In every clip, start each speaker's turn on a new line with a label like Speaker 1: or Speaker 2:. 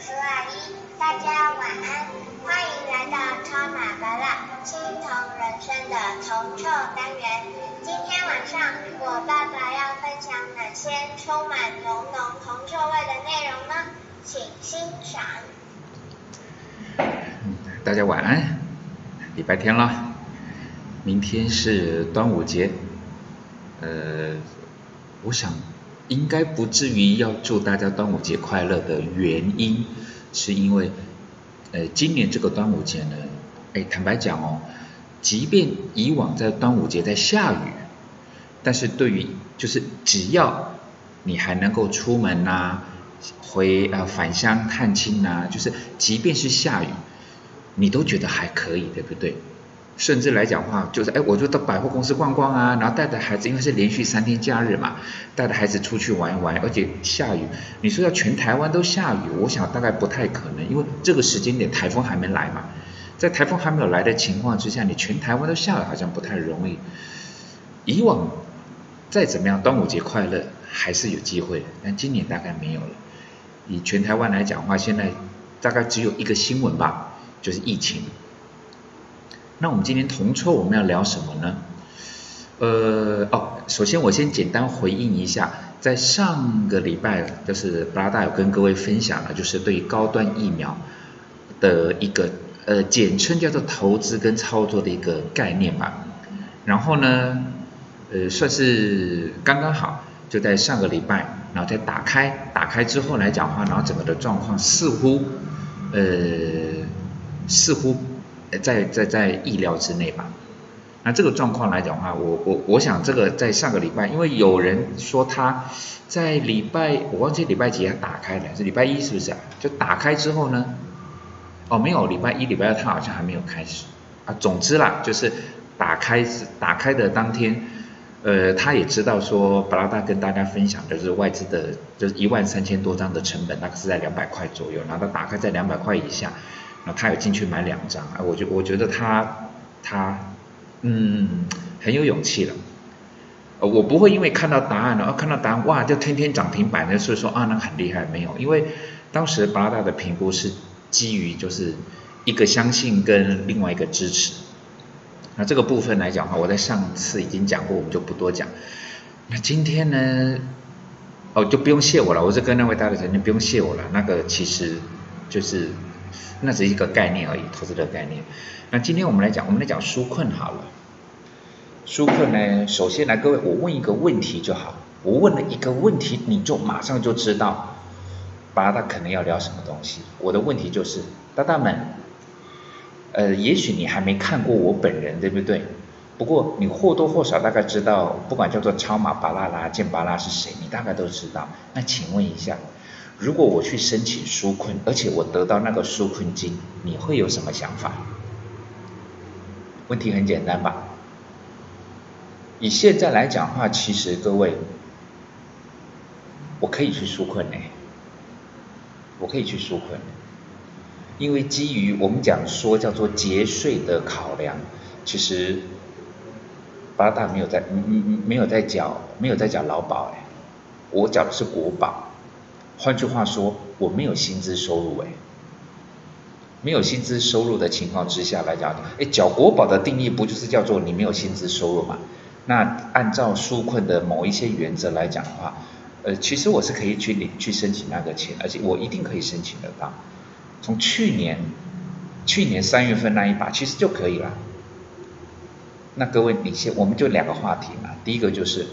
Speaker 1: 叔阿姨，大家晚安，欢迎来到超马巴拉青铜人生的铜臭单元。今天晚上我爸爸要分享哪些充满浓浓铜臭味的内容呢？请欣赏。
Speaker 2: 大家晚安，礼拜天了，明天是端午节，呃，我想。应该不至于要祝大家端午节快乐的原因，是因为，呃，今年这个端午节呢，哎，坦白讲哦，即便以往在端午节在下雨，但是对于就是只要你还能够出门呐，回呃返乡探亲呐，就是即便是下雨，你都觉得还可以，对不对？甚至来讲话，就是哎，我就到百货公司逛逛啊，然后带着孩子，因为是连续三天假日嘛，带着孩子出去玩一玩，而且下雨，你说要全台湾都下雨，我想大概不太可能，因为这个时间点台风还没来嘛，在台风还没有来的情况之下，你全台湾都下雨好像不太容易。以往再怎么样，端午节快乐还是有机会，但今年大概没有了。以全台湾来讲话，现在大概只有一个新闻吧，就是疫情。那我们今天同桌我们要聊什么呢？呃，哦，首先我先简单回应一下，在上个礼拜就是布拉达有跟各位分享了，就是对于高端疫苗的一个呃简称叫做投资跟操作的一个概念吧。然后呢，呃，算是刚刚好，就在上个礼拜，然后再打开，打开之后来讲话，然后整个的状况似乎，呃，似乎。在在在意料之内吧。那这个状况来讲的话，我我我想这个在上个礼拜，因为有人说他在礼拜，我忘记礼拜几他打开了，是礼拜一是不是啊？就打开之后呢，哦没有，礼拜一礼拜二他好像还没有开始啊。总之啦，就是打开打开的当天，呃，他也知道说，巴拉达跟大家分享的是外资的，就是一万三千多张的成本，大概是在两百块左右，然后他打开在两百块以下。然后他有进去买两张，啊，我觉我觉得他他嗯很有勇气了，呃我不会因为看到答案了看到答案哇就天天涨停板的，所以说啊那很厉害没有，因为当时八大的评估是基于就是一个相信跟另外一个支持，那这个部分来讲的话，我在上次已经讲过，我们就不多讲。那今天呢，哦就不用谢我了，我是跟那位大的人，你不用谢我了，那个其实就是。那只是一个概念而已，投资的概念。那今天我们来讲，我们来讲纾困好了。纾困呢，首先来各位，我问一个问题就好。我问了一个问题，你就马上就知道，八大可能要聊什么东西。我的问题就是，大大们，呃，也许你还没看过我本人，对不对？不过你或多或少大概知道，不管叫做超马巴拉拉、健巴拉是谁，你大概都知道。那请问一下。如果我去申请纾困，而且我得到那个纾困金，你会有什么想法？问题很简单吧？以现在来讲话，其实各位，我可以去纾困呢，我可以去纾困，因为基于我们讲说叫做节税的考量，其实八大没有在，没有在缴，没有在缴劳保哎，我缴的是国保。换句话说，我没有薪资收入哎，没有薪资收入的情况之下来讲，哎，缴国保的定义不就是叫做你没有薪资收入嘛？那按照纾困的某一些原则来讲的话，呃，其实我是可以去领去申请那个钱，而且我一定可以申请得到。从去年去年三月份那一把其实就可以了。那各位，你先我们就两个话题嘛，第一个就是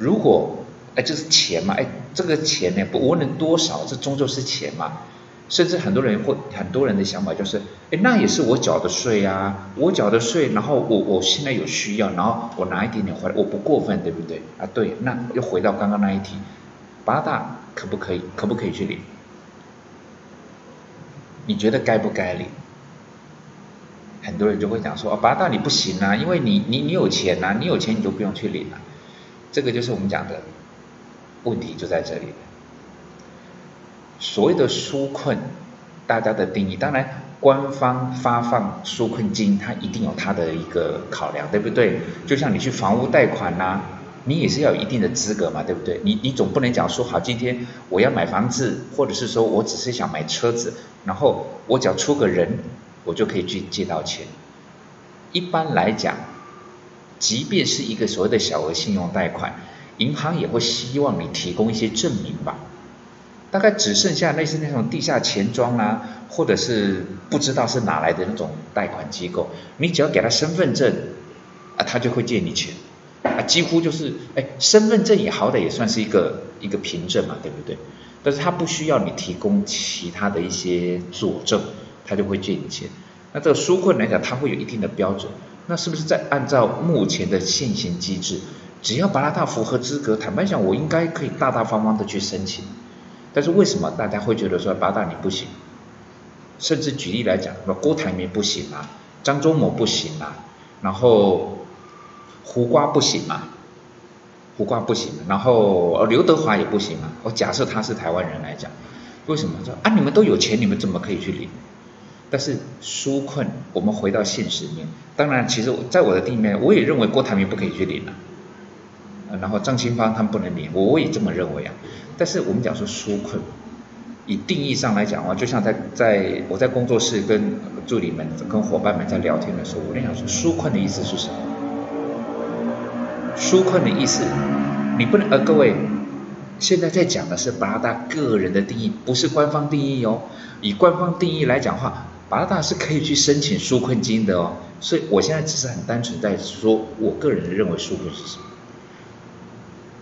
Speaker 2: 如果。哎，就是钱嘛，哎，这个钱呢，不无论多少，这终究是钱嘛。甚至很多人会，很多人的想法就是，哎，那也是我缴的税啊，我缴的税，然后我我现在有需要，然后我拿一点点回来，我不过分，对不对？啊，对，那又回到刚刚那一题，八大可不可以，可不可以去领？你觉得该不该领？很多人就会讲说，八大你不行啊，因为你你你有钱呐，你有钱你就不用去领了。这个就是我们讲的。问题就在这里。所谓的纾困，大家的定义，当然官方发放纾困金，它一定有它的一个考量，对不对？就像你去房屋贷款呐，你也是要有一定的资格嘛，对不对？你你总不能讲说好，今天我要买房子，或者是说我只是想买车子，然后我只要出个人，我就可以去借到钱。一般来讲，即便是一个所谓的小额信用贷款，银行也会希望你提供一些证明吧。大概只剩下类似那种地下钱庄啦，或者是不知道是哪来的那种贷款机构，你只要给他身份证，啊，他就会借你钱。啊，几乎就是，哎，身份证也好歹也算是一个一个凭证嘛，对不对？但是他不需要你提供其他的一些佐证，他就会借你钱。那这个纾困来讲，它会有一定的标准。那是不是在按照目前的现行机制，只要巴拉大符合资格，坦白讲，我应该可以大大方方的去申请。但是为什么大家会觉得说八大你不行？甚至举例来讲，什么郭台铭不行啊，张忠谋不行啊，然后。胡瓜不行啊？胡瓜不行，然后刘德华也不行啊。我假设他是台湾人来讲，为什么说啊？你们都有钱，你们怎么可以去领？但是纾困，我们回到现实面，当然，其实在我的地面，我也认为郭台铭不可以去领啊。然后张清芳他们不能领，我也这么认为啊。但是我们讲说纾困，以定义上来讲的话，就像在在我在工作室跟助理们、跟伙伴们在聊天的时候，我在想说纾困的意思是什么？纾困的意思，你不能呃，各位，现在在讲的是巴拉大个人的定义，不是官方定义哦。以官方定义来讲话，巴拉大是可以去申请纾困金的哦。所以我现在只是很单纯在说，我个人认为纾困是什么。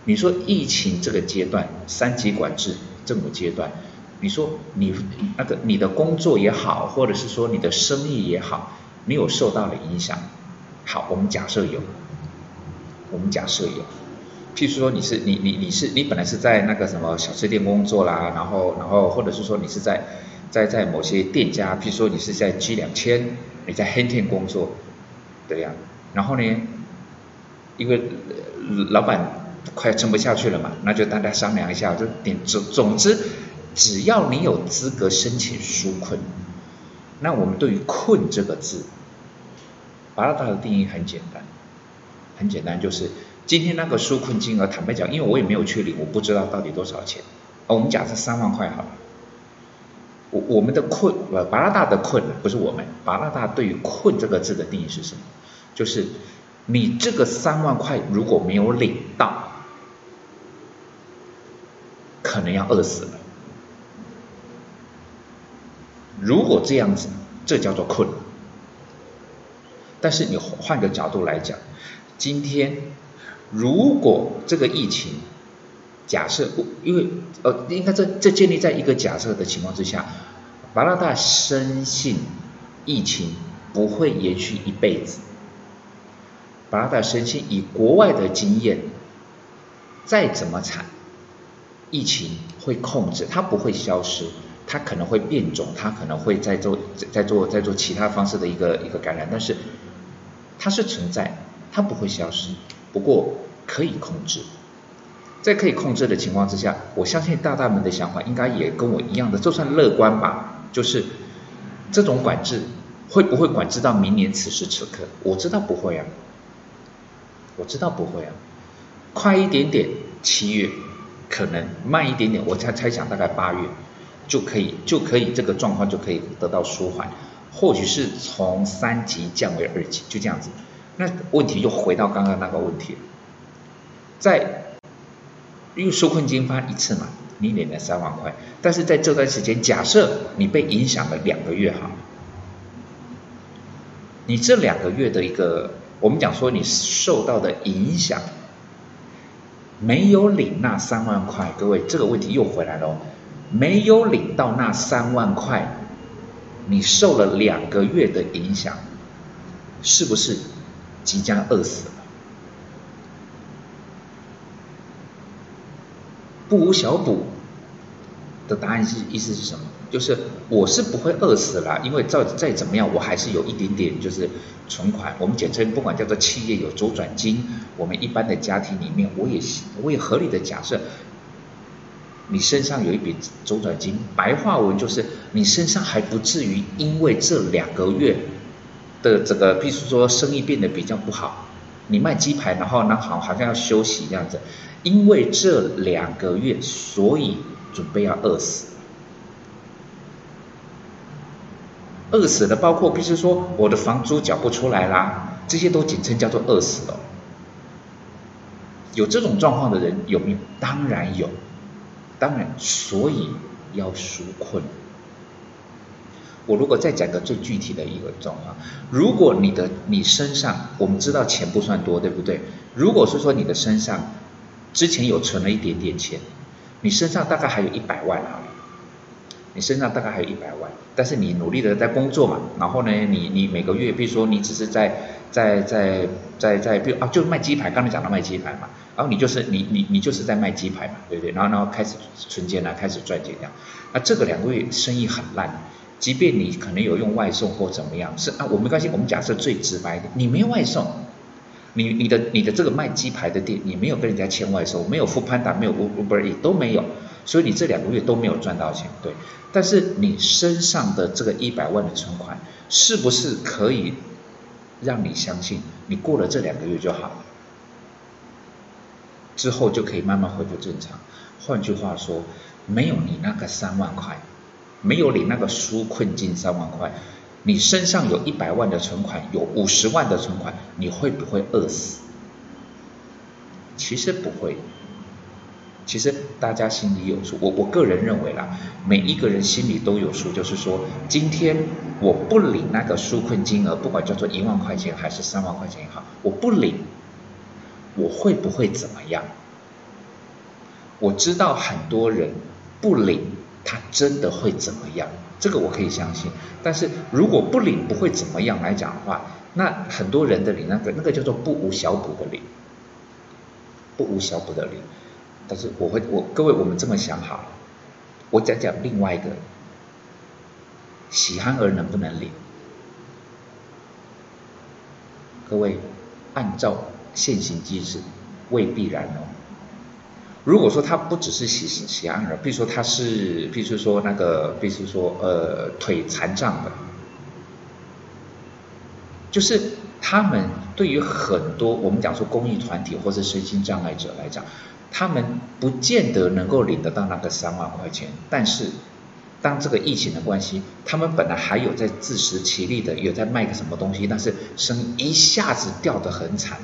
Speaker 2: 你说疫情这个阶段，三级管制这个阶段，你说你那个你的工作也好，或者是说你的生意也好，你有受到了影响？好，我们假设有。我们假设有，譬如说你是你你你是你本来是在那个什么小吃店工作啦，然后然后或者是说你是在在在某些店家，譬如说你是在 G 两千，你在黑店工作，对呀，然后呢，因为老板快撑不下去了嘛，那就大家商量一下，就点总总之，只要你有资格申请纾困，那我们对于困这个字，巴拉达的定义很简单。很简单，就是今天那个纾困金额，坦白讲，因为我也没有去领，我不知道到底多少钱。我们假设三万块好了。我我们的困，呃，巴拉大的困，不是我们，巴拉大对于困这个字的定义是什么？就是你这个三万块如果没有领到，可能要饿死了。如果这样子，这叫做困。但是你换个角度来讲。今天，如果这个疫情假设，因为呃，应该这这建立在一个假设的情况之下，巴拉大深信疫情不会延续一辈子。巴拉大深信以国外的经验，再怎么惨，疫情会控制，它不会消失，它可能会变种，它可能会在做在做在做其他方式的一个一个感染，但是它是存在。它不会消失，不过可以控制。在可以控制的情况之下，我相信大大们的想法应该也跟我一样的，就算乐观吧。就是这种管制会不会管制到明年此时此刻？我知道不会啊，我知道不会啊。快一点点七月，可能慢一点点，我猜猜想大概八月就可以就可以这个状况就可以得到舒缓，或许是从三级降为二级，就这样子。那问题又回到刚刚那个问题，在因为纾困金发一次嘛，你领了三万块，但是在这段时间，假设你被影响了两个月哈，你这两个月的一个，我们讲说你受到的影响，没有领那三万块，各位这个问题又回来了，没有领到那三万块，你受了两个月的影响，是不是？即将饿死了，不无小补的答案是意思是什么？就是我是不会饿死了，因为再再怎么样，我还是有一点点就是存款。我们简称不管叫做企业有周转金，我们一般的家庭里面，我也我也合理的假设，你身上有一笔周转金。白话文就是你身上还不至于因为这两个月。的这个，譬如说生意变得比较不好，你卖鸡排，然后呢好好像要休息这样子，因为这两个月，所以准备要饿死。饿死的包括，比如说我的房租缴不出来啦，这些都简称叫做饿死了。有这种状况的人有没有？当然有，当然，所以要纾困。我如果再讲个最具体的一个状况，如果你的你身上，我们知道钱不算多，对不对？如果是说你的身上之前有存了一点点钱，你身上大概还有一百万啊。你身上大概还有一百万，但是你努力的在工作嘛，然后呢，你你每个月，比如说你只是在在在在在，比如啊，就卖鸡排，刚才讲到卖鸡排嘛，然后你就是你你你就是在卖鸡排嘛，对不对？然后然后开始存钱了，开始赚钱这样，那这个两个月生意很烂，即便你可能有用外送或怎么样，是啊，我没关系，我们假设最直白的，你没有外送，你你的你的这个卖鸡排的店，你没有跟人家签外收，没有付潘达，没有 Uber E 都没有。所以你这两个月都没有赚到钱，对。但是你身上的这个一百万的存款，是不是可以让你相信，你过了这两个月就好了，之后就可以慢慢恢复正常？换句话说，没有你那个三万块，没有你那个纾困金三万块，你身上有一百万的存款，有五十万的存款，你会不会饿死？其实不会。其实大家心里有数，我我个人认为啦，每一个人心里都有数，就是说，今天我不领那个纾困金额，不管叫做一万块钱还是三万块钱也好，我不领，我会不会怎么样？我知道很多人不领，他真的会怎么样？这个我可以相信。但是如果不领不会怎么样来讲的话，那很多人的领那个那个叫做不无小补的领，不无小补的领。但是我会，我各位，我们这么想好，我讲讲另外一个，喜憨儿能不能领？各位，按照现行机制，未必然哦。如果说他不只是喜喜憨儿，比如说他是，比如说那个，比如说呃腿残障的，就是他们对于很多我们讲说公益团体或者身心障碍者来讲。他们不见得能够领得到那个三万块钱，但是当这个疫情的关系，他们本来还有在自食其力的，有在卖个什么东西，但是生意一下子掉得很惨，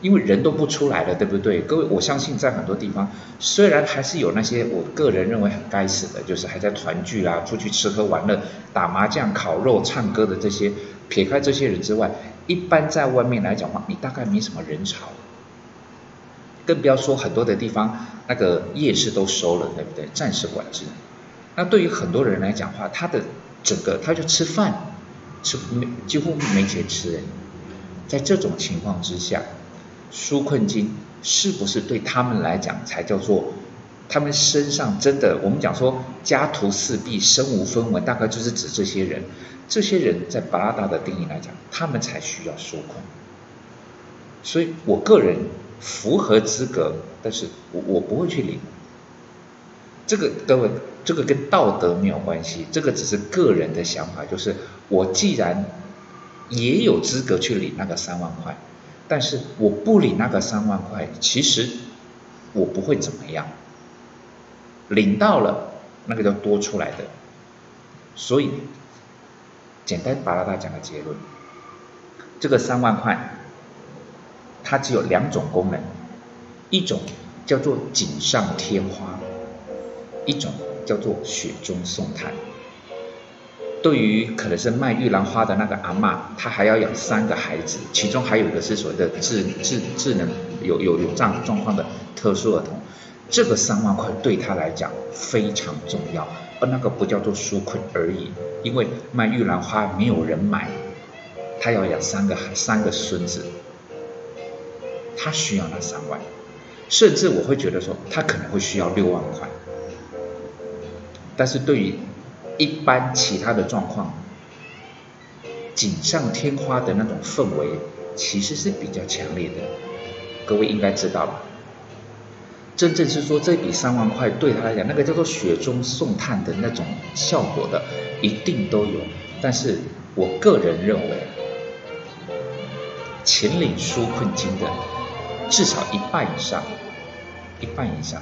Speaker 2: 因为人都不出来了，对不对？各位，我相信在很多地方，虽然还是有那些我个人认为很该死的，就是还在团聚啦、出去吃喝玩乐、打麻将、烤肉、唱歌的这些，撇开这些人之外，一般在外面来讲话，你大概没什么人潮。更不要说很多的地方，那个夜市都收了，对不对？暂时管制。那对于很多人来讲话，他的整个他就吃饭，吃没几乎没钱吃。在这种情况之下，纾困金是不是对他们来讲才叫做他们身上真的？我们讲说家徒四壁、身无分文，大概就是指这些人。这些人在巴拉达的定义来讲，他们才需要纾困。所以我个人。符合资格，但是我我不会去领。这个各位，这个跟道德没有关系，这个只是个人的想法。就是我既然也有资格去领那个三万块，但是我不领那个三万块，其实我不会怎么样。领到了，那个叫多出来的。所以，简单把大家讲个结论，这个三万块。它只有两种功能，一种叫做锦上添花，一种叫做雪中送炭。对于可能是卖玉兰花的那个阿妈，她还要养三个孩子，其中还有一个是所谓的智智智能有有有障状况的特殊儿童，这个三万块对她来讲非常重要，而那个不叫做纾困而已，因为卖玉兰花没有人买，他要养三个三个孙子。他需要那三万，甚至我会觉得说，他可能会需要六万块。但是对于一般其他的状况，锦上添花的那种氛围，其实是比较强烈的。各位应该知道吧？真正是说这笔三万块对他来讲，那个叫做雪中送炭的那种效果的，一定都有。但是我个人认为。秦岭纾困金的至少一半以上，一半以上。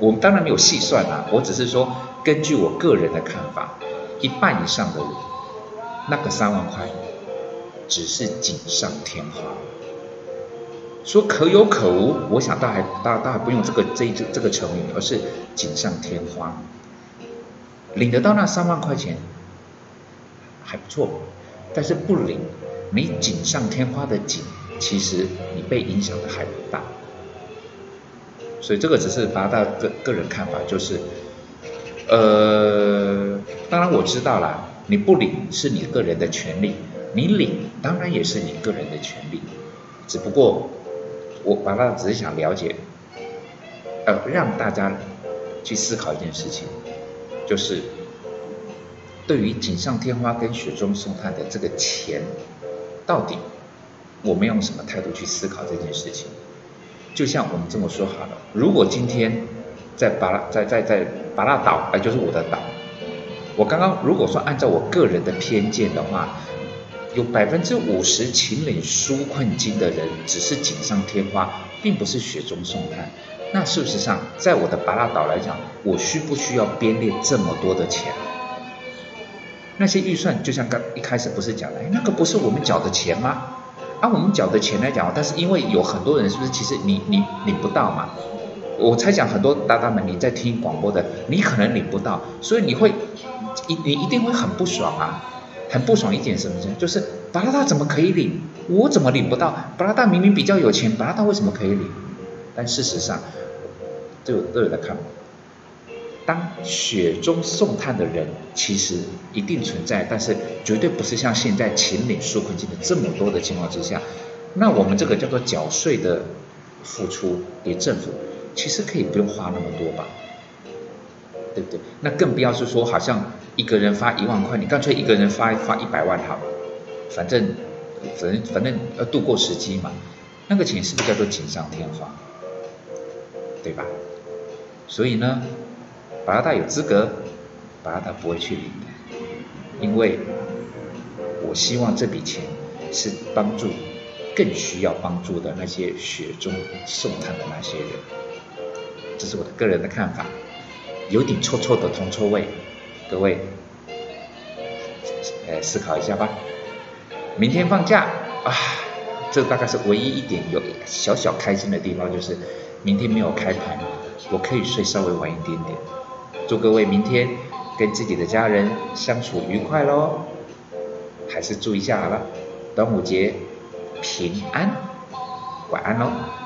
Speaker 2: 我们当然没有细算啊，我只是说根据我个人的看法，一半以上的人，那个三万块只是锦上添花。说可有可无，我想大还大大还不用这个这这这个成语，而是锦上添花。领得到那三万块钱还不错，但是不领，你锦上添花的锦，其实你被影响的还不大。所以这个只是达到个个人看法，就是，呃，当然我知道啦，你不领是你个人的权利，你领当然也是你个人的权利，只不过我把它只是想了解，呃，让大家去思考一件事情，就是对于锦上添花跟雪中送炭的这个钱，到底我们用什么态度去思考这件事情？就像我们这么说好了，如果今天在巴拉在在在巴拉岛，哎，就是我的岛。我刚刚如果说按照我个人的偏见的话，有百分之五十秦岭纾困金的人只是锦上添花，并不是雪中送炭。那事实上，在我的巴拉岛来讲，我需不需要编列这么多的钱？那些预算就像刚一开始不是讲的，那个不是我们缴的钱吗？按我们缴的钱来讲，但是因为有很多人是不是其实你你领不到嘛？我猜想很多大大们你在听广播的，你可能领不到，所以你会一你一定会很不爽啊，很不爽一点什么事？就是巴拉达怎么可以领，我怎么领不到？巴拉达明明比较有钱，巴拉达为什么可以领？但事实上，都有都有在看。当雪中送炭的人其实一定存在，但是绝对不是像现在秦岭纾困金的这么多的情况之下，那我们这个叫做缴税的付出给政府，其实可以不用花那么多吧，对不对？那更不要是说好像一个人发一万块，你干脆一个人发发一百万好了，反正反正反正要度过时机嘛，那个钱是不是叫做锦上添花，对吧？所以呢？巴拉达有资格，巴拉达不会去领的，因为我希望这笔钱是帮助更需要帮助的那些雪中送炭的那些人，这是我的个人的看法，有点臭臭的铜臭味，各位，呃，思考一下吧。明天放假啊，这大概是唯一一点有小小开心的地方，就是明天没有开盘，我可以睡稍微晚一点点。祝各位明天跟自己的家人相处愉快喽！还是注意一下好了，端午节平安，晚安喽。